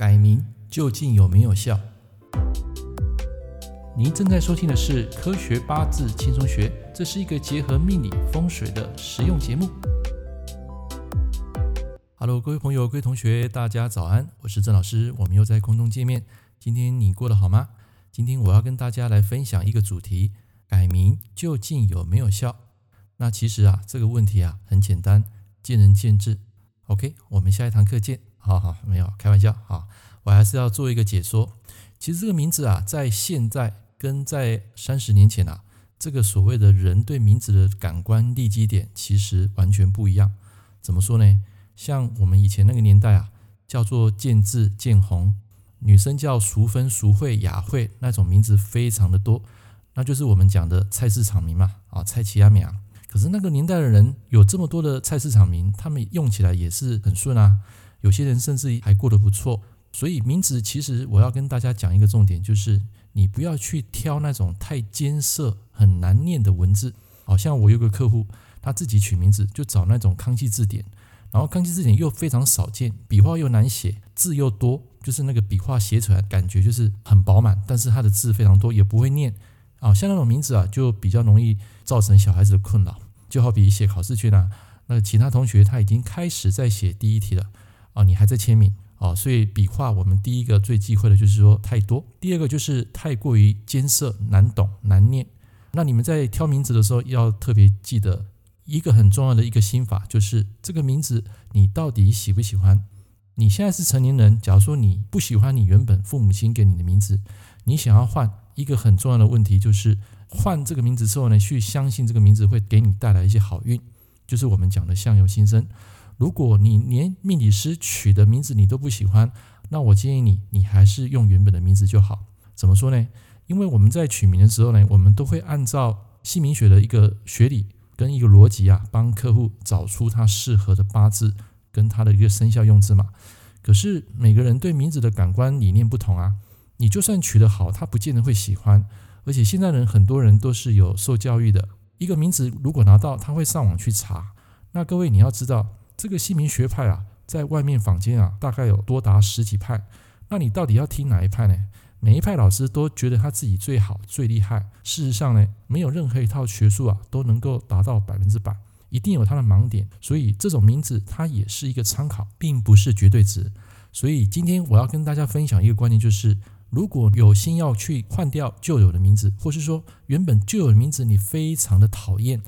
改名究竟有没有效？您正在收听的是《科学八字轻松学》，这是一个结合命理风水的实用节目。Hello，各位朋友、各位同学，大家早安，我是郑老师，我们又在空中见面。今天你过得好吗？今天我要跟大家来分享一个主题：改名究竟有没有效？那其实啊，这个问题啊很简单，见仁见智。OK，我们下一堂课见。好好，没有开玩笑啊，我还是要做一个解说。其实这个名字啊，在现在跟在三十年前啊，这个所谓的人对名字的感官立基点，其实完全不一样。怎么说呢？像我们以前那个年代啊，叫做见字见红，女生叫淑芬、淑慧、雅慧，那种名字非常的多，那就是我们讲的菜市场名嘛，啊，菜市仔名。可是那个年代的人有这么多的菜市场名，他们用起来也是很顺啊。有些人甚至还过得不错，所以名字其实我要跟大家讲一个重点，就是你不要去挑那种太艰涩、很难念的文字。好像我有个客户，他自己取名字就找那种康熙字典，然后康熙字典又非常少见，笔画又难写，字又多，就是那个笔画写出来感觉就是很饱满，但是他的字非常多，也不会念。啊，像那种名字啊，就比较容易造成小孩子的困扰。就好比写考试卷啊，那其他同学他已经开始在写第一题了。啊，你还在签名啊，所以笔画我们第一个最忌讳的就是说太多，第二个就是太过于艰涩、难懂、难念。那你们在挑名字的时候要特别记得一个很重要的一个心法，就是这个名字你到底喜不喜欢？你现在是成年人，假如说你不喜欢你原本父母亲给你的名字，你想要换，一个很重要的问题就是换这个名字之后呢，去相信这个名字会给你带来一些好运，就是我们讲的相由心生。如果你连命理师取的名字你都不喜欢，那我建议你，你还是用原本的名字就好。怎么说呢？因为我们在取名的时候呢，我们都会按照姓名学的一个学理跟一个逻辑啊，帮客户找出他适合的八字跟他的一个生肖用字嘛。可是每个人对名字的感官理念不同啊，你就算取得好，他不见得会喜欢。而且现在人很多人都是有受教育的，一个名字如果拿到，他会上网去查。那各位你要知道。这个姓名学派啊，在外面坊间啊，大概有多达十几派。那你到底要听哪一派呢？每一派老师都觉得他自己最好、最厉害。事实上呢，没有任何一套学术啊，都能够达到百分之百，一定有它的盲点。所以这种名字它也是一个参考，并不是绝对值。所以今天我要跟大家分享一个观念，就是如果有心要去换掉旧有的名字，或是说原本旧有的名字你非常的讨厌。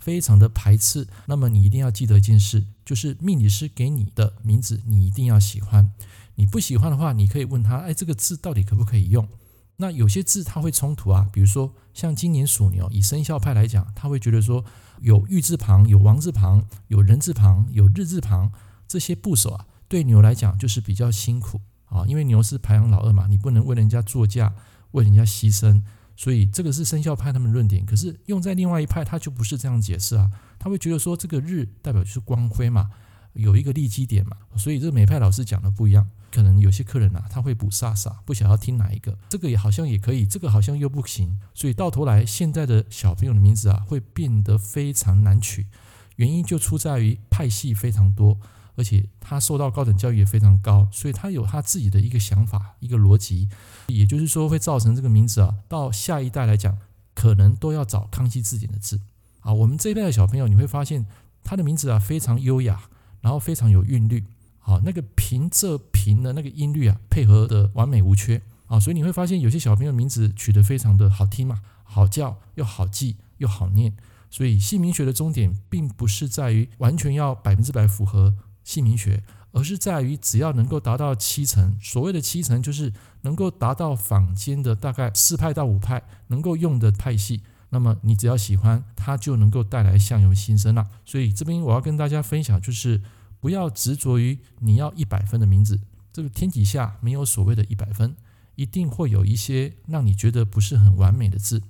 非常的排斥，那么你一定要记得一件事，就是命理师给你的名字，你一定要喜欢。你不喜欢的话，你可以问他，哎，这个字到底可不可以用？那有些字它会冲突啊，比如说像今年属牛，以生肖派来讲，他会觉得说有玉字旁、有王字旁、有人字旁、有日字旁这些部首啊，对牛来讲就是比较辛苦啊，因为牛是排行老二嘛，你不能为人家作嫁，为人家牺牲。所以这个是生肖派他们论点，可是用在另外一派，他就不是这样解释啊。他会觉得说，这个日代表就是光辉嘛，有一个利基点嘛。所以这个每派老师讲的不一样，可能有些客人啊，他会补煞煞，不想要听哪一个。这个也好像也可以，这个好像又不行。所以到头来，现在的小朋友的名字啊，会变得非常难取，原因就出在于派系非常多。而且他受到高等教育也非常高，所以他有他自己的一个想法、一个逻辑，也就是说会造成这个名字啊，到下一代来讲，可能都要找康熙字典的字。啊，我们这一代的小朋友你会发现他的名字啊非常优雅，然后非常有韵律，啊，那个平仄平的那个音律啊配合的完美无缺啊，所以你会发现有些小朋友名字取得非常的好听嘛，好叫又好记又好念。所以姓名学的终点并不是在于完全要百分之百符合。姓名学，而是在于只要能够达到七成，所谓的七成就是能够达到坊间的大概四派到五派能够用的派系，那么你只要喜欢，它就能够带来相由心生了。所以这边我要跟大家分享，就是不要执着于你要一百分的名字，这个天底下没有所谓的一百分，一定会有一些让你觉得不是很完美的字，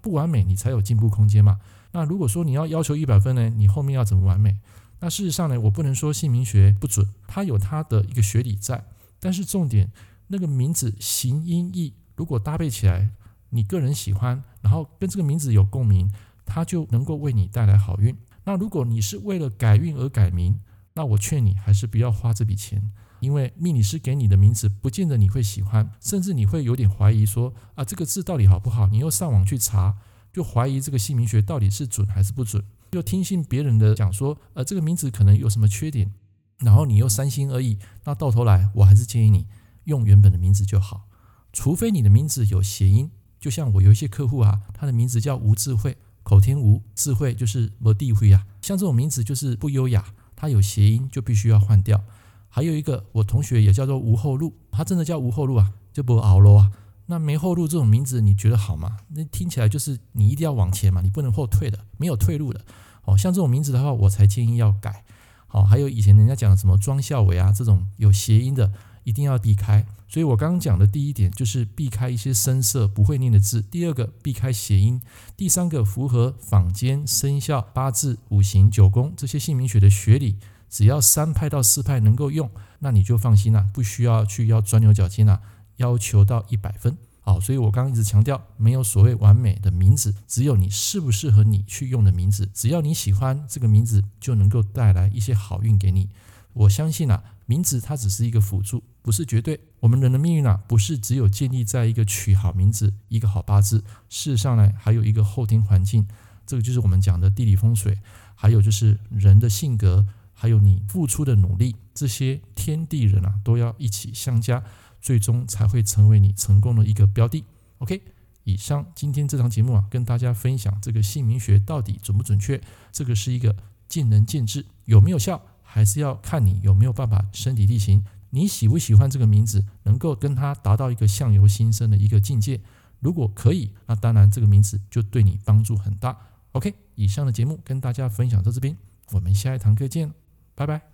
不完美你才有进步空间嘛。那如果说你要要求一百分呢，你后面要怎么完美？那事实上呢，我不能说姓名学不准，它有它的一个学理在。但是重点，那个名字形音义如果搭配起来，你个人喜欢，然后跟这个名字有共鸣，它就能够为你带来好运。那如果你是为了改运而改名，那我劝你还是不要花这笔钱，因为命理师给你的名字不见得你会喜欢，甚至你会有点怀疑说啊，这个字到底好不好？你又上网去查，就怀疑这个姓名学到底是准还是不准，又听信别人的讲说，呃，这个名字可能有什么缺点，然后你又三心二意，那到头来我还是建议你用原本的名字就好，除非你的名字有谐音，就像我有一些客户啊，他的名字叫吴智慧。口天吴，智慧就是没地慧啊，像这种名字就是不优雅，它有谐音就必须要换掉。还有一个我同学也叫做吴后路，他真的叫吴后路啊，就不熬了啊。那没后路这种名字你觉得好吗？那听起来就是你一定要往前嘛，你不能后退的，没有退路的。哦，像这种名字的话，我才建议要改。好，还有以前人家讲什么庄孝伟啊，这种有谐音的。一定要避开，所以我刚刚讲的第一点就是避开一些生涩不会念的字，第二个避开谐音，第三个符合坊间生肖、八字、五行、九宫这些姓名学的学理，只要三派到四派能够用，那你就放心了，不需要去要钻牛角尖了，要求到一百分。好，所以我刚刚一直强调，没有所谓完美的名字，只有你适不适合你去用的名字，只要你喜欢这个名字，就能够带来一些好运给你。我相信啊，名字它只是一个辅助，不是绝对。我们人的命运啊，不是只有建立在一个取好名字、一个好八字。事实上呢，还有一个后天环境，这个就是我们讲的地理风水，还有就是人的性格，还有你付出的努力，这些天地人啊，都要一起相加，最终才会成为你成功的一个标的。OK，以上今天这堂节目啊，跟大家分享这个姓名学到底准不准确，这个是一个见仁见智，有没有效？还是要看你有没有办法身体力行，你喜不喜欢这个名字，能够跟他达到一个相由心生的一个境界。如果可以，那当然这个名字就对你帮助很大。OK，以上的节目跟大家分享到这边，我们下一堂课见，拜拜。